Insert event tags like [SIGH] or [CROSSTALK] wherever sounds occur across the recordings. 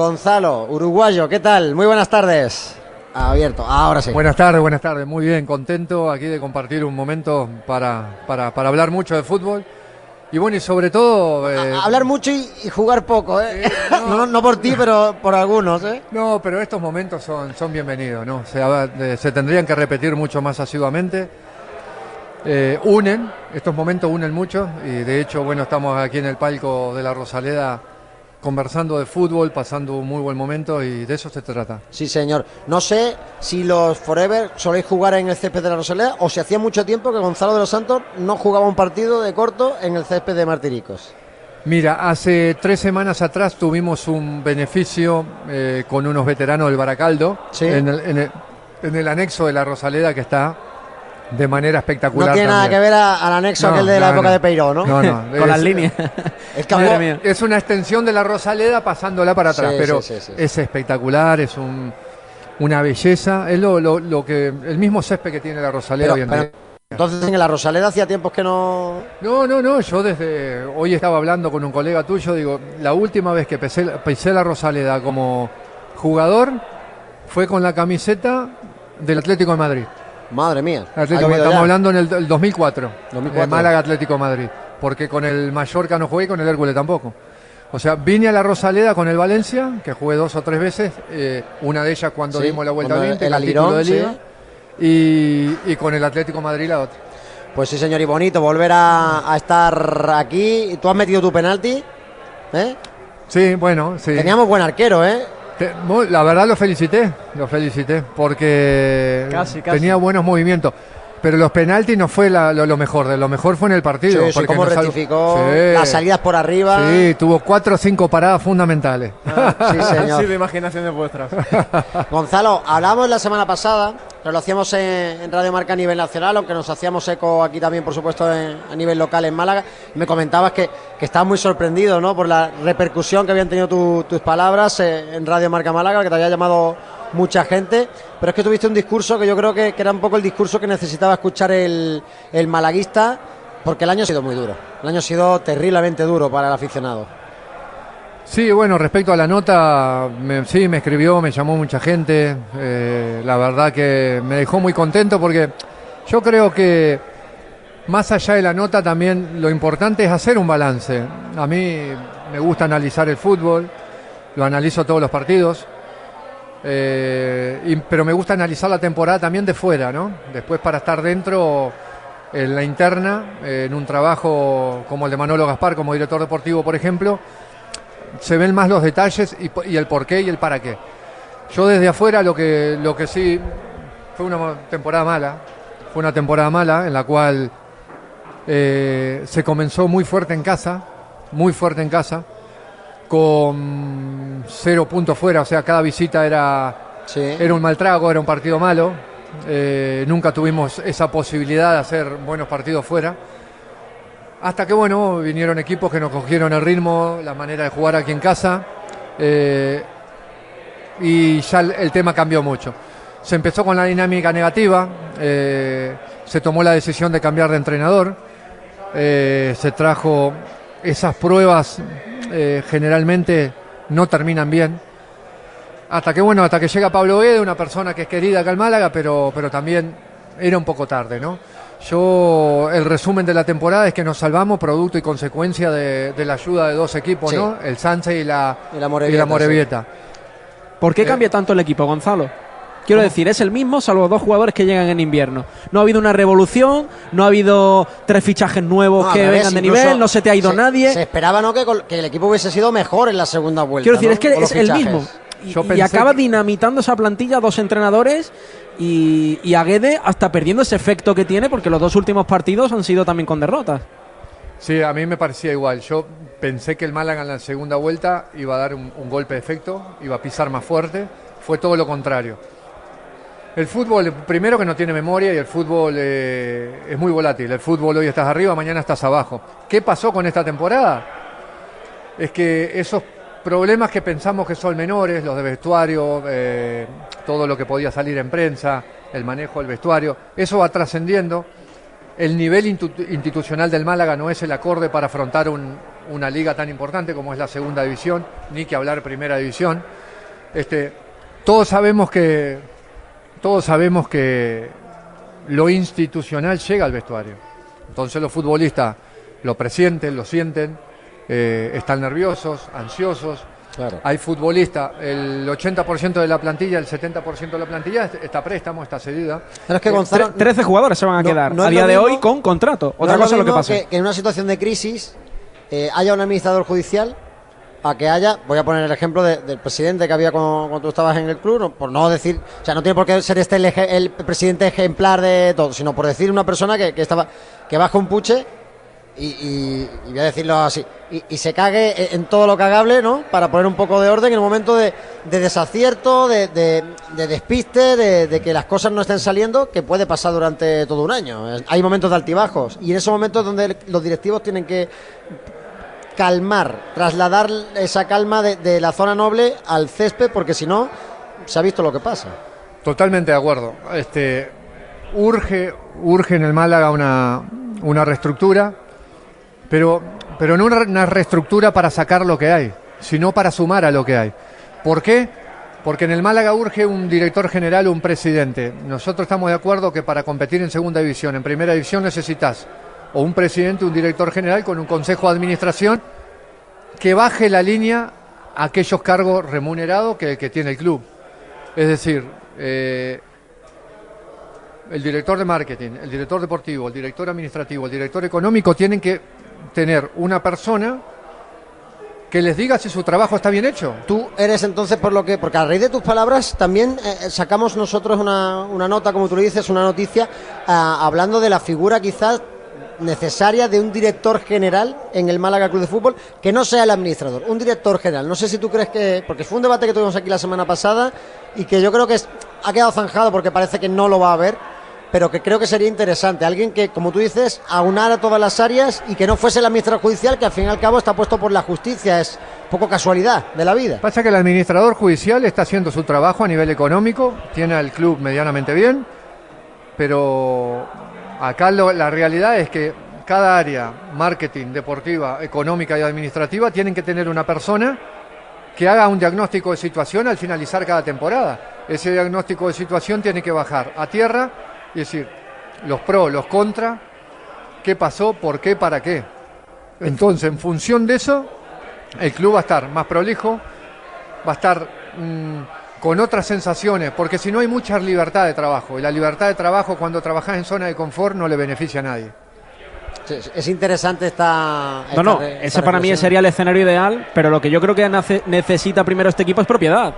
Gonzalo, uruguayo, ¿qué tal? Muy buenas tardes. Abierto, ahora sí. Buenas tardes, buenas tardes. Muy bien, contento aquí de compartir un momento para, para, para hablar mucho de fútbol. Y bueno, y sobre todo... Eh, hablar mucho y, jugar poco, ¿eh? [LAUGHS] no, no, por ti, pero por algunos, ¿eh? No, pero estos momentos son, son bienvenidos, ¿no? Se, se tendrían que repetir mucho más asiduamente. Eh, unen, estos momentos unen mucho y de hecho, bueno, estamos aquí en el palco de la Rosaleda conversando de fútbol, pasando un muy buen momento y de eso se trata. Sí, señor. No sé si los Forever soléis jugar en el césped de la Rosaleda o si hacía mucho tiempo que Gonzalo de los Santos no jugaba un partido de corto en el césped de Martiricos. Mira, hace tres semanas atrás tuvimos un beneficio eh, con unos veteranos del Baracaldo en, el, anexo de la Rosaleda que está de manera espectacular. No tiene nada que ver al anexo aquel de la época de Peiró, ¿no? No, no. [LAUGHS] Con las líneas. [LAUGHS] Es, una extensión de la Rosaleda pasándola para atrás, pero es espectacular, es un, una belleza. Es lo, lo, que el mismo césped que tiene la Rosaleda hoy en día. Entonces en la Rosaleda hacía tiempos que no. No, no, no. Yo desde hoy estaba hablando con un colega tuyo. Digo, la última vez que pisé, pisé la Rosaleda como jugador fue con la camiseta del Atlético de Madrid. Madre mía. estamos hablando en el, 2004. 2004. Málaga Atlético Madrid. Porque con el Mallorca no jugué y con el Hércules tampoco. O sea, vine a la Rosaleda con el Valencia, que jugué dos o tres veces, eh, una de ellas cuando dimos la vuelta a 20, el, título de Liga, y, con el Atlético Madrid la otra. Pues sí, señor, y bonito volver a, estar aquí. ¿Tú has metido tu penalti? ¿Eh? Sí, bueno, sí. Teníamos buen arquero, ¿eh? La verdad lo felicité, lo felicité, porque tenía buenos movimientos. Pero los penaltis no fue lo, mejor, de lo mejor fue en el partido. Sí, porque rectificó las salidas por arriba. Sí, tuvo cuatro o cinco paradas fundamentales. Ah, sí, [LAUGHS] señor. sí, de imaginación de vuestras. [LAUGHS] Gonzalo, hablamos la semana pasada, pero lo hacíamos en, Radio Marca a nivel nacional, aunque nos hacíamos eco aquí también, por supuesto, a nivel local en Málaga. Me comentabas que, que estabas muy sorprendido ¿no? por la repercusión que habían tenido tus palabras eh, en Radio Marca Málaga, que te había llamado mucha gente, pero es que tuviste un discurso que yo creo que, era un poco el discurso que necesitaba escuchar el, malaguista, porque el año ha sido muy duro, el año ha sido terriblemente duro para el aficionado. Sí, bueno, respecto a la nota, sí, me escribió, me llamó mucha gente, eh, la verdad que me dejó muy contento porque yo creo que más allá de la nota también lo importante es hacer un balance. A mí me gusta analizar el fútbol, lo analizo todos los partidos, eh, pero me gusta analizar la temporada también de fuera, ¿no? Después para estar dentro en la interna, en un trabajo como el de Manolo Gaspar, como director deportivo, por ejemplo, se ven más los detalles y, el por qué y el para qué. Yo desde afuera lo que, lo que sí fue una temporada mala, fue una temporada mala en la cual eh, se comenzó muy fuerte en casa, muy fuerte en casa con cero puntos fuera, o sea, cada visita era, era un mal trago, era un partido malo. Eh, nunca tuvimos esa posibilidad de hacer buenos partidos fuera. Hasta que, bueno, vinieron equipos que nos cogieron el ritmo, la manera de jugar aquí en casa. Eh, y ya el, tema cambió mucho. Se empezó con la dinámica negativa, eh, se tomó la decisión de cambiar de entrenador, se trajo esas pruebas eh, generalmente no terminan bien. Hasta que, bueno, hasta que llega Pablo Guede, una persona que es querida acá en Málaga, pero, pero también era un poco tarde, ¿no? Yo, el resumen de la temporada es que nos salvamos producto y consecuencia de, la ayuda de dos equipos, ¿no? El Sánchez y la, y la Morevieta. ¿Por qué cambia tanto el equipo, Gonzalo? Quiero decir, es el mismo, salvo dos jugadores que llegan en invierno. No ha habido una revolución, no ha habido tres fichajes nuevos que vengan de nivel, no se te ha ido nadie. Se esperaba ¿no? que, el equipo hubiese sido mejor en la segunda vuelta. Quiero decir, es que es el mismo. Y, acaba dinamitando esa plantilla dos entrenadores y, y Aguede hasta perdiendo ese efecto que tiene porque los dos últimos partidos han sido también con derrotas. Sí, a mí me parecía igual. Yo pensé que el Málaga en la segunda vuelta iba a dar un golpe de efecto, iba a pisar más fuerte. Fue todo lo contrario el fútbol, primero que no tiene memoria y el fútbol eh, es muy volátil. El fútbol hoy estás arriba, mañana estás abajo. ¿Qué pasó con esta temporada? Es que esos problemas que pensamos que son menores, los de vestuario, eh, todo lo que podía salir en prensa, el manejo del vestuario, eso va trascendiendo. El nivel institucional del Málaga no es el acorde para afrontar un, una liga tan importante como es la segunda división, ni que hablar primera división. Este, todos sabemos que todos sabemos que lo institucional llega al vestuario. Entonces los futbolistas lo presienten, lo sienten, eh, están nerviosos, ansiosos. Hay futbolistas, el 80% de la plantilla, el 70% de la plantilla está préstamo, está cedida. Pero es que 13 jugadores se van a quedar a día de hoy con contrato. Otra cosa lo, que pasa. Que, en una situación de crisis eh, haya un administrador judicial a que haya, voy a poner el ejemplo del presidente que había cuando, tú estabas en el club, por no decir, o sea, no tiene por qué ser este el, presidente ejemplar de todo, sino por decir una persona que, estaba, que baja un puche y, voy a decirlo así, y, se cague en todo lo cagable, ¿no? Para poner un poco de orden en el momento de, desacierto, de, despiste, de, que las cosas no estén saliendo, que puede pasar durante todo un año. Hay momentos de altibajos y en esos momentos donde los directivos tienen que calmar, trasladar esa calma de, la zona noble al césped, porque si no, se ha visto lo que pasa. Totalmente de acuerdo. Este, urge, urge en el Málaga una, una reestructura, pero, pero no una reestructura para sacar lo que hay, sino para sumar a lo que hay. ¿Por qué? Porque en el Málaga urge un director general un presidente. Nosotros estamos de acuerdo que para competir en segunda división, en primera división necesitas o un presidente, un director general con un consejo de administración que baje la línea a aquellos cargos remunerados que, tiene el club. Es decir, eh, el director de marketing, el director deportivo, el director administrativo, el director económico tienen que tener una persona que les diga si su trabajo está bien hecho. Tú eres entonces por lo que, porque a raíz de tus palabras también eh, sacamos nosotros una, una, nota, como tú dices, una noticia, ah, hablando de la figura quizás necesaria de un director general en el Málaga Club de Fútbol que no sea el administrador, un director general. No sé si tú crees que, porque fue un debate que tuvimos aquí la semana pasada y que yo creo que ha quedado zanjado porque parece que no lo va a haber, pero que creo que sería interesante. Alguien que, como tú dices, aunara todas las áreas y que no fuese el administrador judicial, que al fin y al cabo está puesto por la justicia. Es poco casualidad de la vida. Pasa que el administrador judicial está haciendo su trabajo a nivel económico, tiene al club medianamente bien, pero Acá la realidad es que cada área, marketing, deportiva, económica y administrativa, tienen que tener una persona que haga un diagnóstico de situación al finalizar cada temporada. Ese diagnóstico de situación tiene que bajar a tierra y decir los pros, los contras, qué pasó, por qué, para qué. Entonces, en función de eso, el club va a estar más prolijo, va a estar... Mm, con otras sensaciones, porque si no hay mucha libertad de trabajo, y la libertad de trabajo cuando trabajas en zona de confort no le beneficia a nadie. es interesante esta... no, no, ese para mí sería el escenario ideal, pero lo que yo creo que necesita primero este equipo es propiedad.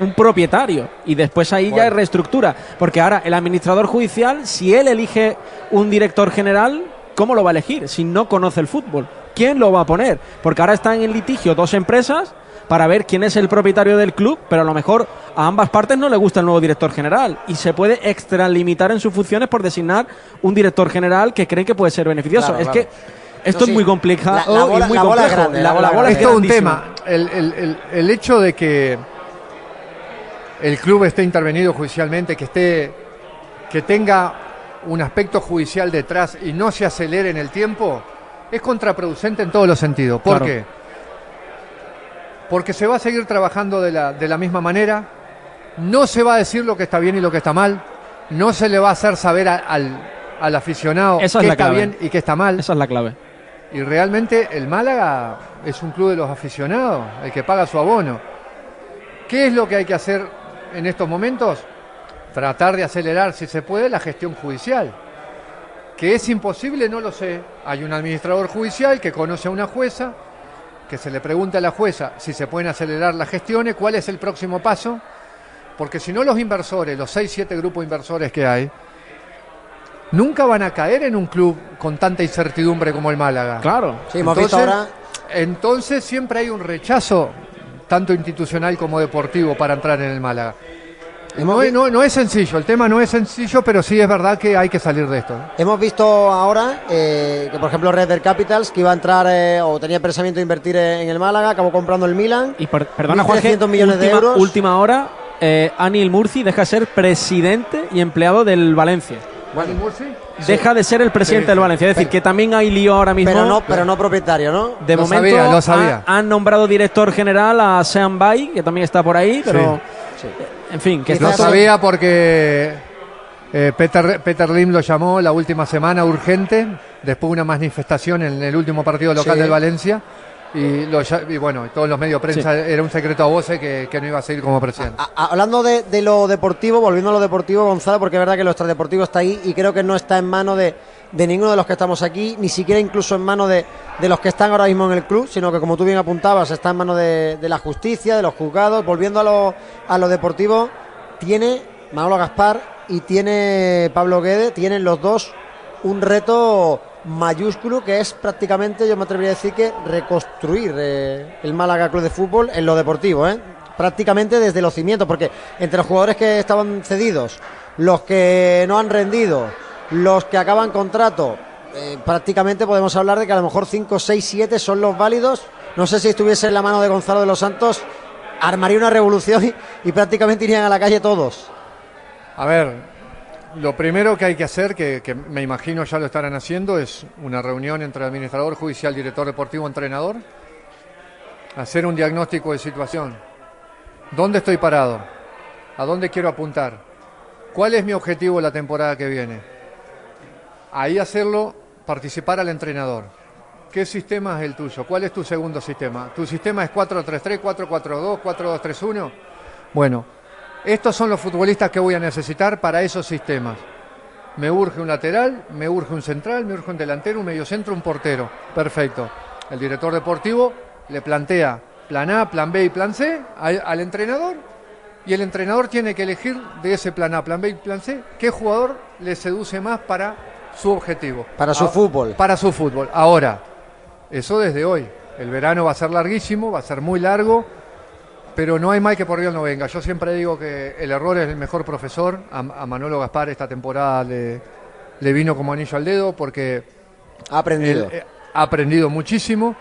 Un propietario. Y después ahí ya hay reestructura. Porque ahora el administrador judicial, si él elige un director general, ¿cómo lo va a elegir? Si no conoce el fútbol. ¿Quién lo va a poner? Porque ahora están en litigio dos empresas para ver quién es el propietario del club, pero a lo mejor a ambas partes no le gusta el nuevo director general y se puede extralimitar en sus funciones por designar un director general que creen que puede ser beneficioso. es que esto es muy complicado y muy complejo. la, es todo un tema. El, hecho de que el club esté intervenido judicialmente, que esté que tenga un aspecto judicial detrás y no se acelere en el tiempo, es contraproducente en todos los sentidos. ¿Por qué? Porque se va a seguir trabajando de la, de la misma manera, no se va a decir lo que está bien y lo que está mal, no se le va a hacer saber al, al, aficionado qué está bien y qué está mal. Esa es la clave. Y realmente el Málaga es un club de los aficionados, el que paga su abono. ¿Qué es lo que hay que hacer en estos momentos? Tratar de acelerar, si se puede, la gestión judicial. Que es imposible, no lo sé. Hay un administrador judicial que conoce a una jueza, que se le pregunte a la jueza si se pueden acelerar las gestiones, cuál es el próximo paso, porque si no los inversores, los 6, 7 grupos inversores que hay, nunca van a caer en un club con tanta incertidumbre como el Málaga. Claro, sí, entonces, ahora... entonces siempre hay un rechazo, tanto institucional como deportivo, para entrar en el Málaga. No, no, es sencillo, el tema no es sencillo, pero sí es verdad que hay que salir de esto. Hemos visto ahora eh, que, por ejemplo, Red Dead Capitals, que iba a entrar eh, o tenía pensamiento de invertir en el Málaga, acabó comprando el Milan. Y perdona, Jorge, millones última, de euros. Última hora, eh, Anil Murci deja de ser presidente y empleado del Valencia. Bueno, deja de ser el presidente del Valencia. Es decir, que también hay lío ahora mismo. Pero no, pero no propietario, ¿no? De momento sabía, Han, nombrado director general a Sean Bay, que también está por ahí, pero. En fin, que No sabía porque eh, Peter, Peter Lim lo llamó la última semana urgente, después de una manifestación en el último partido local del Valencia y, lo, y, bueno, todos los medios de prensa era un secreto a voces que, no iba a seguir como presidente. hablando de, lo deportivo, volviendo a lo deportivo, Gonzalo, porque es verdad que lo extradeportivo está ahí y creo que no está en manos de, ninguno de los que estamos aquí, ni siquiera incluso en manos de, los que están ahora mismo en el club, sino que como tú bien apuntabas, está en manos de, la justicia, de los juzgados. Volviendo a lo, a lo deportivo, tiene Manolo Gaspar y tiene Pablo Guede, tienen los dos un reto mayúsculo que es prácticamente, yo me atrevería a decir que reconstruir eh, el Málaga Club de Fútbol en lo deportivo, ¿eh? prácticamente desde los cimientos, porque entre los jugadores que estaban cedidos, los que no han rendido, los que acaban contrato, eh, prácticamente podemos hablar de que a lo mejor 5, 6, 7 son los válidos. No sé si estuviese en la mano de Gonzalo de los Santos, armaría una revolución y, y prácticamente irían a la calle todos. A ver, lo primero que hay que hacer, que, me imagino ya lo estarán haciendo, es una reunión entre administrador judicial, director deportivo, entrenador, hacer un diagnóstico de situación. ¿Dónde estoy parado? ¿A dónde quiero apuntar? ¿Cuál es mi objetivo la temporada que viene? Ahí hacerlo, participar al entrenador. ¿Qué sistema es el tuyo? ¿Cuál es tu segundo sistema? ¿Tu sistema es 4-3-3, 4-4-2, 4-2-3-1? Bueno, estos son los futbolistas que voy a necesitar para esos sistemas. Me urge un lateral, me urge un central, me urge un delantero, un mediocentro, un portero. Perfecto. El director deportivo le plantea plan A, plan B y plan C al, entrenador y el entrenador tiene que elegir de ese plan A, plan B y plan C qué jugador le seduce más para su objetivo. Para su fútbol. Para su fútbol. Ahora, eso desde hoy. El verano va a ser larguísimo, va a ser muy largo pero no hay mal que por Dios no venga. Yo siempre digo que el error es el mejor profesor. A, Manolo Gaspar esta temporada le, vino como anillo al dedo porque ha aprendido. Eh, ha aprendido muchísimo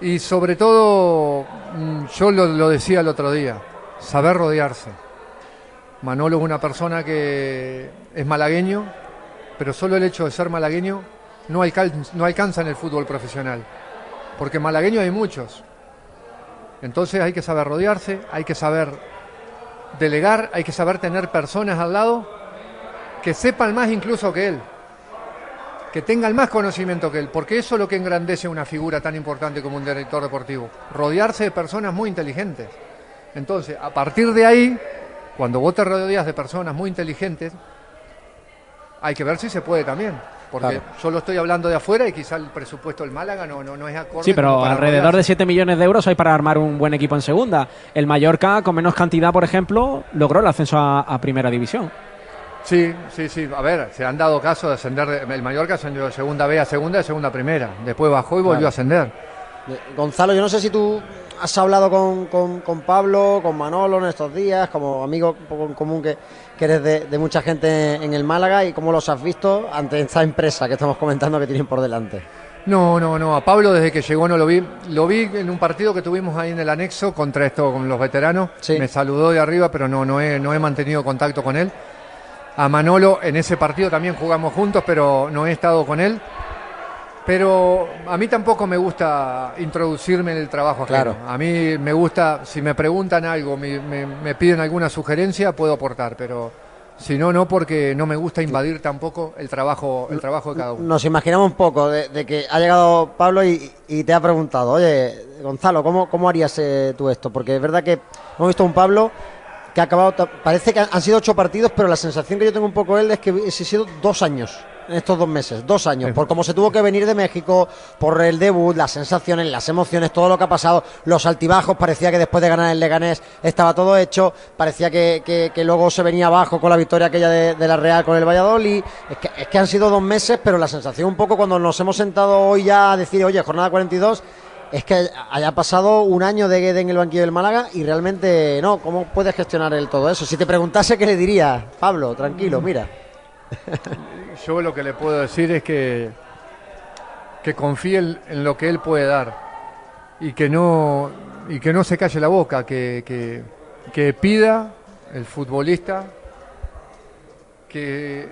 y sobre todo, mm, yo lo, decía el otro día, saber rodearse. Manolo es una persona que es malagueño, pero solo el hecho de ser malagueño no no alcanza en el fútbol profesional. Porque malagueños hay muchos. Entonces hay que saber rodearse, hay que saber delegar, hay que saber tener personas al lado que sepan más incluso que él, que tengan más conocimiento que él, porque eso es lo que engrandece una figura tan importante como un director deportivo, rodearse de personas muy inteligentes. Entonces, a partir de ahí, cuando vos te rodeas de personas muy inteligentes, hay que ver si se puede también. Porque yo lo estoy hablando de afuera y quizá el presupuesto del Málaga no, no, no es acorde. Sí, pero alrededor de 7 millones de euros hay para armar un buen equipo en segunda. El Mallorca, con menos cantidad, por ejemplo, logró el ascenso a, primera división. Sí, sí, sí. A ver, se han dado casos de ascender. El Mallorca ascendió de segunda B a segunda, de segunda a primera. Después bajó y volvió a ascender. Gonzalo, yo no sé si tú has hablado con, con, Pablo, con Manolo en estos días, como amigo en común que, que eres de, mucha gente en el Málaga y cómo los has visto ante esta empresa que estamos comentando que tienen por delante. No, no, no. A Pablo desde que llegó no lo vi. Lo vi en un partido que tuvimos ahí en el anexo contra esto, con los veteranos. Me saludó de arriba, pero no, no, he, no he mantenido contacto con él. A Manolo en ese partido también jugamos juntos, pero no he estado con él. Pero a mí tampoco me gusta introducirme en el trabajo Claro. A mí me gusta, si me preguntan algo, me, piden alguna sugerencia, puedo aportar, pero si no, no, porque no me gusta invadir tampoco el trabajo, el trabajo de cada uno. Nos imaginamos un poco de, que ha llegado Pablo y, te ha preguntado, oye, Gonzalo, ¿cómo, cómo harías eh, tú esto? Porque es verdad que hemos visto a un Pablo que ha acabado, parece que han sido ocho partidos, pero la sensación que yo tengo un poco él es que ha sido dos años en estos dos meses, dos años, por cómo se tuvo que venir de México, por el debut, las sensaciones, las emociones, todo lo que ha pasado, los altibajos, parecía que después de ganar el Leganés estaba todo hecho, parecía que, luego se venía abajo con la victoria aquella de, la Real con el Valladolid, es que, que han sido dos meses, pero la sensación un poco cuando nos hemos sentado hoy ya a decir, oye, jornada 42, es que haya pasado un año de Guede en el banquillo del Málaga y realmente no, ¿cómo puedes gestionar el todo eso? Si te preguntase, ¿qué le diría? Pablo, tranquilo, mira. [LAUGHS] Yo lo que le puedo decir es que, que confíe en, lo que él puede dar y que no, y que no se calle la boca, que, que, pida el futbolista que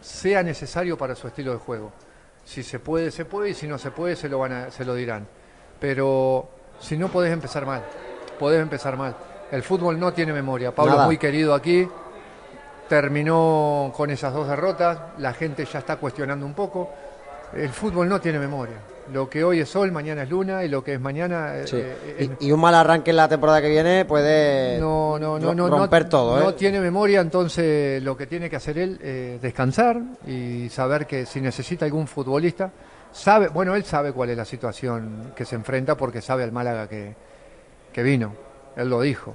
sea necesario para su estilo de juego. Si se puede, se puede, y si no se puede, se lo, van a, se lo dirán. Pero si no podés empezar mal, podés empezar mal. El fútbol no tiene memoria. Pablo es muy querido aquí, terminó con esas dos derrotas, la gente ya está cuestionando un poco. El fútbol no tiene memoria. Lo que hoy es sol, mañana es luna y lo que es mañana. Eh, eh, y, un mal arranque en la temporada que viene puede no, no, no, no romper todo. No ¿eh? tiene memoria, entonces lo que tiene que hacer él es descansar y saber que si necesita algún futbolista, sabe, bueno, él sabe cuál es la situación que se enfrenta porque sabe al Málaga que, que vino. Él lo dijo.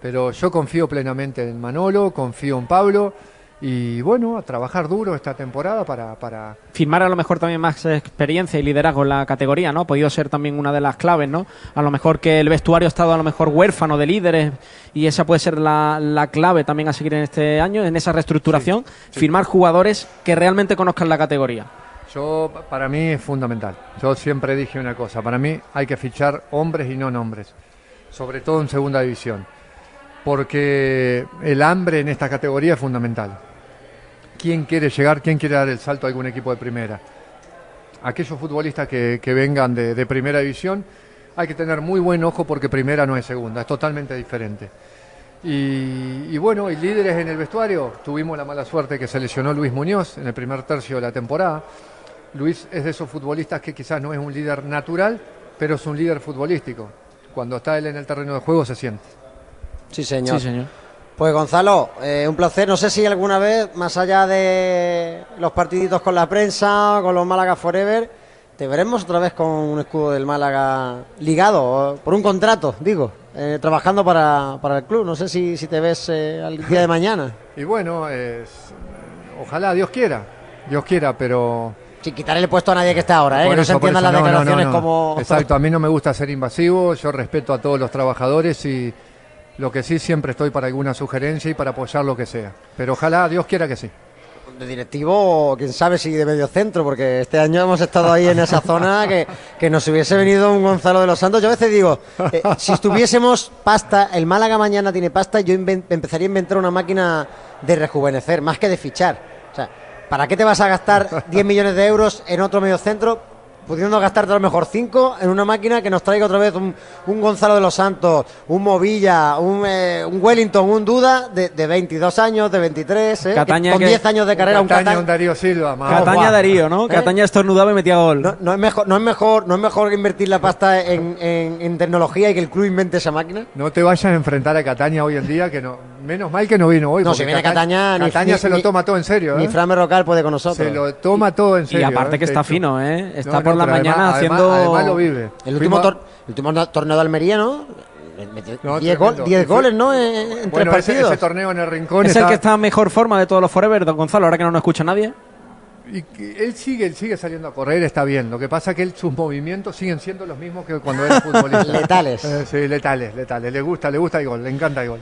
Pero yo confío plenamente en Manolo, confío en Pablo y bueno, a trabajar duro esta temporada para, para... Firmar a lo mejor también más experiencia y liderazgo en la categoría, ¿no? Ha podido ser también una de las claves, ¿no? A lo mejor que el vestuario ha estado a lo mejor huérfano de líderes y esa puede ser la, la clave también a seguir en este año, en esa reestructuración, firmar jugadores que realmente conozcan la categoría. Yo, para mí es fundamental. Yo siempre dije una cosa, para mí hay que fichar hombres y no nombres, sobre todo en segunda división, porque el hambre en esta categoría es fundamental quién quiere llegar, quién quiere dar el salto a algún equipo de primera. Aquellos futbolistas que, vengan de, primera división, hay que tener muy buen ojo porque primera no es segunda, es totalmente diferente. Y, bueno, y líderes en el vestuario, tuvimos la mala suerte que se lesionó Luis Muñoz en el primer tercio de la temporada. Luis es de esos futbolistas que quizás no es un líder natural, pero es un líder futbolístico. Cuando está él en el terreno de juego se siente. Sí, señor. Sí, señor. Pues Gonzalo, eh, un placer. No sé si alguna vez, más allá de los partiditos con la prensa, con los Málaga Forever, te veremos otra vez con un escudo del Málaga ligado, por un contrato, digo, eh, trabajando para, el club. No sé si, si te ves eh, al día de mañana. [LAUGHS] Y bueno, ojalá, Dios quiera, Dios quiera, pero... Sin quitarle el puesto a nadie que esté ahora, ¿eh? que no se entiendan las declaraciones como... Exacto, a mí no me gusta ser invasivo, yo respeto a todos los trabajadores y lo que sí, siempre estoy para alguna sugerencia y para apoyar lo que sea. Pero ojalá, Dios quiera que sí. De directivo, quién sabe si de medio centro, porque este año hemos estado ahí en esa zona [LAUGHS] que, que nos hubiese venido un Gonzalo de los Santos. Yo a veces digo, eh, si estuviésemos pasta, el Málaga mañana tiene pasta, yo empezaría a inventar una máquina de rejuvenecer, más que de fichar. O sea, ¿para qué te vas a gastar 10 millones de euros en otro medio centro pudiendo gastarte a lo mejor cinco en una máquina que nos traiga otra vez un, Gonzalo de los Santos, un Movilla, un, eh, un Wellington, un Duda de, de, 22 años, de 23, ¿eh? con 10 años de carrera. un Cataña, un Darío Silva. Cataña Darío, ¿no? ¿Eh? Cataña estornudaba y metía gol. No, es mejor, no, es mejor, ¿No es mejor invertir la pasta en, en, tecnología y que el club invente esa máquina? No te vayas a enfrentar a Cataña hoy en día, que no menos mal que no vino hoy. No, si viene Cataña, Cataña, se lo toma todo en serio. Ni Fran Rocal puede con nosotros. Se lo toma todo en serio. Y aparte que está fino, ¿eh? Está por la mañana haciendo además lo vive. El último, el último torneo de Almería, ¿no? 10 goles, ¿no? En, tres partidos. Ese, torneo en el rincón. Es el que está en mejor forma de todos los Forever, don Gonzalo, ahora que no nos escucha nadie. Y él sigue, él sigue saliendo a correr, está bien. Lo que pasa es que sus movimientos siguen siendo los mismos que cuando era [LAUGHS] futbolista. letales. Eh, sí, letales, letales. Le gusta, le gusta el gol, le encanta el gol.